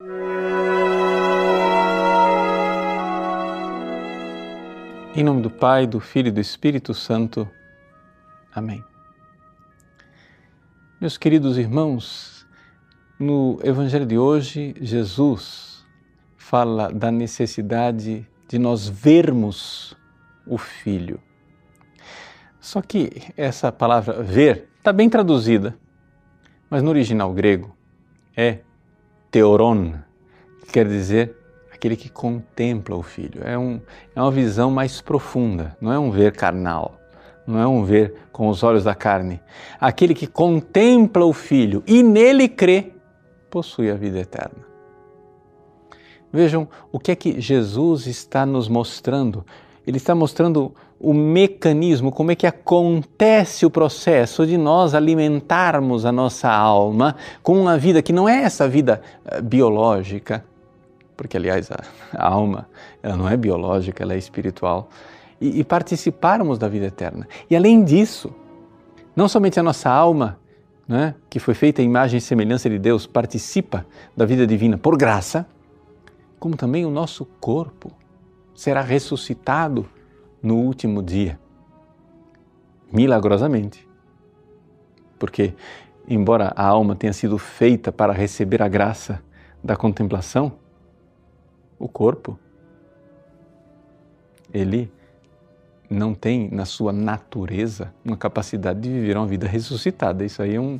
Em nome do Pai, do Filho e do Espírito Santo. Amém. Meus queridos irmãos, no Evangelho de hoje, Jesus fala da necessidade de nós vermos o Filho. Só que essa palavra ver está bem traduzida, mas no original grego é teoron, que quer dizer aquele que contempla o Filho. É, um, é uma visão mais profunda, não é um ver carnal, não é um ver com os olhos da carne. Aquele que contempla o Filho e nele crê, possui a vida eterna. Vejam o que é que Jesus está nos mostrando. Ele está mostrando o mecanismo, como é que acontece o processo de nós alimentarmos a nossa alma com uma vida que não é essa vida eh, biológica, porque aliás a, alma ela não é biológica, ela é espiritual, e, e participarmos da vida eterna. E além disso, não somente a nossa alma, né, que foi feita em imagem e semelhança de Deus, participa da vida divina por graça, como também o nosso corpo será ressuscitado no último dia, milagrosamente. Porque, embora a alma tenha sido feita para receber a graça da contemplação, o corpo, ele não tem na sua natureza uma capacidade de viver uma vida ressuscitada. Isso aí é um,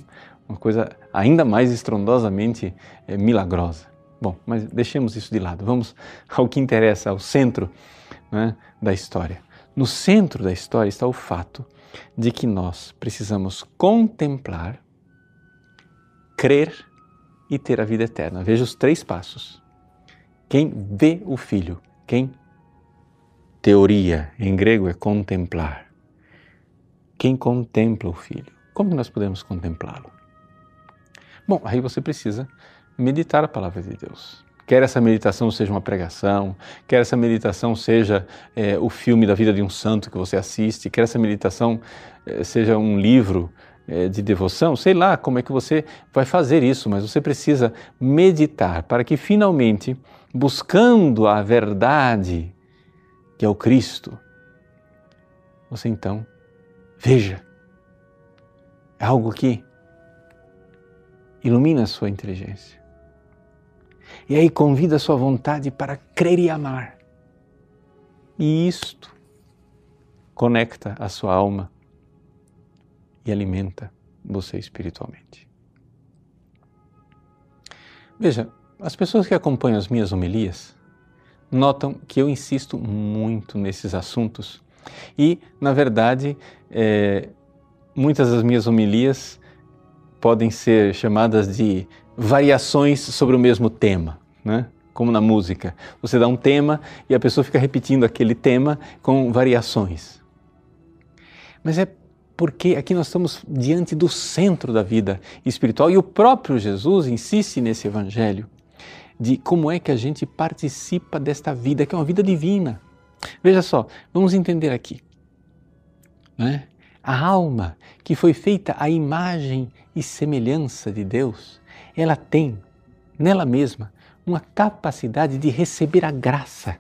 uma coisa ainda mais estrondosamente é, milagrosa. Bom, mas deixemos isso de lado. Vamos ao que interessa, ao centro né, da história. No centro da história está o fato de que nós precisamos contemplar, crer e ter a vida eterna. Veja os três passos. Quem vê o Filho, quem teoria em grego é contemplar. Quem contempla o Filho, como nós podemos contemplá-lo? Bom, aí você precisa meditar a palavra de Deus. Quer essa meditação seja uma pregação, quer essa meditação seja é, o filme da vida de um santo que você assiste, quer essa meditação é, seja um livro é, de devoção, sei lá como é que você vai fazer isso, mas você precisa meditar para que finalmente buscando a verdade, que é o Cristo, você então veja. É algo que ilumina a sua inteligência. E aí convida a sua vontade para crer e amar. E isto conecta a sua alma e alimenta você espiritualmente. Veja, as pessoas que acompanham as minhas homilias notam que eu insisto muito nesses assuntos e, na verdade, é, muitas das minhas homilias podem ser chamadas de variações sobre o mesmo tema, né? como na música. Você dá um tema e a pessoa fica repetindo aquele tema com variações. Mas é porque aqui nós estamos diante do centro da vida espiritual e o próprio Jesus insiste nesse evangelho de como é que a gente participa desta vida, que é uma vida divina. Veja só, vamos entender aqui. Né? A alma que foi feita à imagem e semelhança de Deus, ela tem nela mesma uma capacidade de receber a graça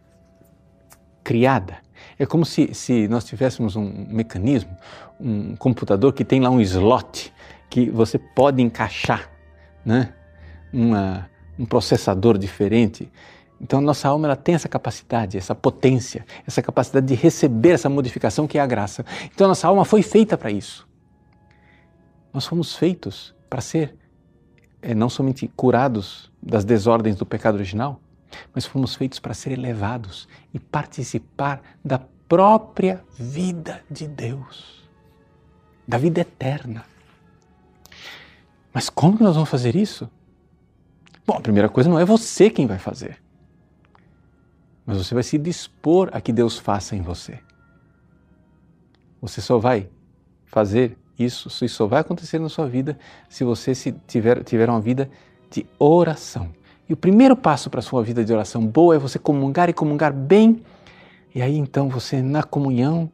criada. É como se, se nós tivéssemos um mecanismo, um computador que tem lá um slot que você pode encaixar né? uma, um processador diferente. Então, nossa alma ela tem essa capacidade, essa potência, essa capacidade de receber essa modificação que é a graça. Então, nossa alma foi feita para isso. Nós fomos feitos para ser é, não somente curados das desordens do pecado original, mas fomos feitos para ser elevados e participar da própria vida de Deus, da vida eterna. Mas como nós vamos fazer isso? Bom, a primeira coisa não é você quem vai fazer, mas você vai se dispor a que Deus faça em você. Você só vai fazer isso, isso só vai acontecer na sua vida se você se tiver, tiver uma vida de oração. E o primeiro passo para a sua vida de oração boa é você comungar e comungar bem. E aí então você, na comunhão,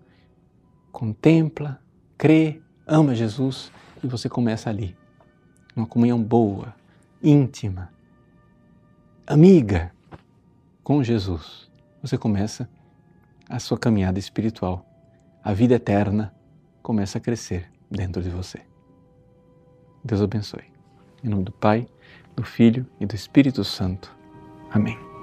contempla, crê, ama Jesus e você começa ali. Uma comunhão boa, íntima, amiga com Jesus, você começa a sua caminhada espiritual. A vida eterna começa a crescer dentro de você. Deus abençoe. Em nome do Pai, do Filho e do Espírito Santo. Amém.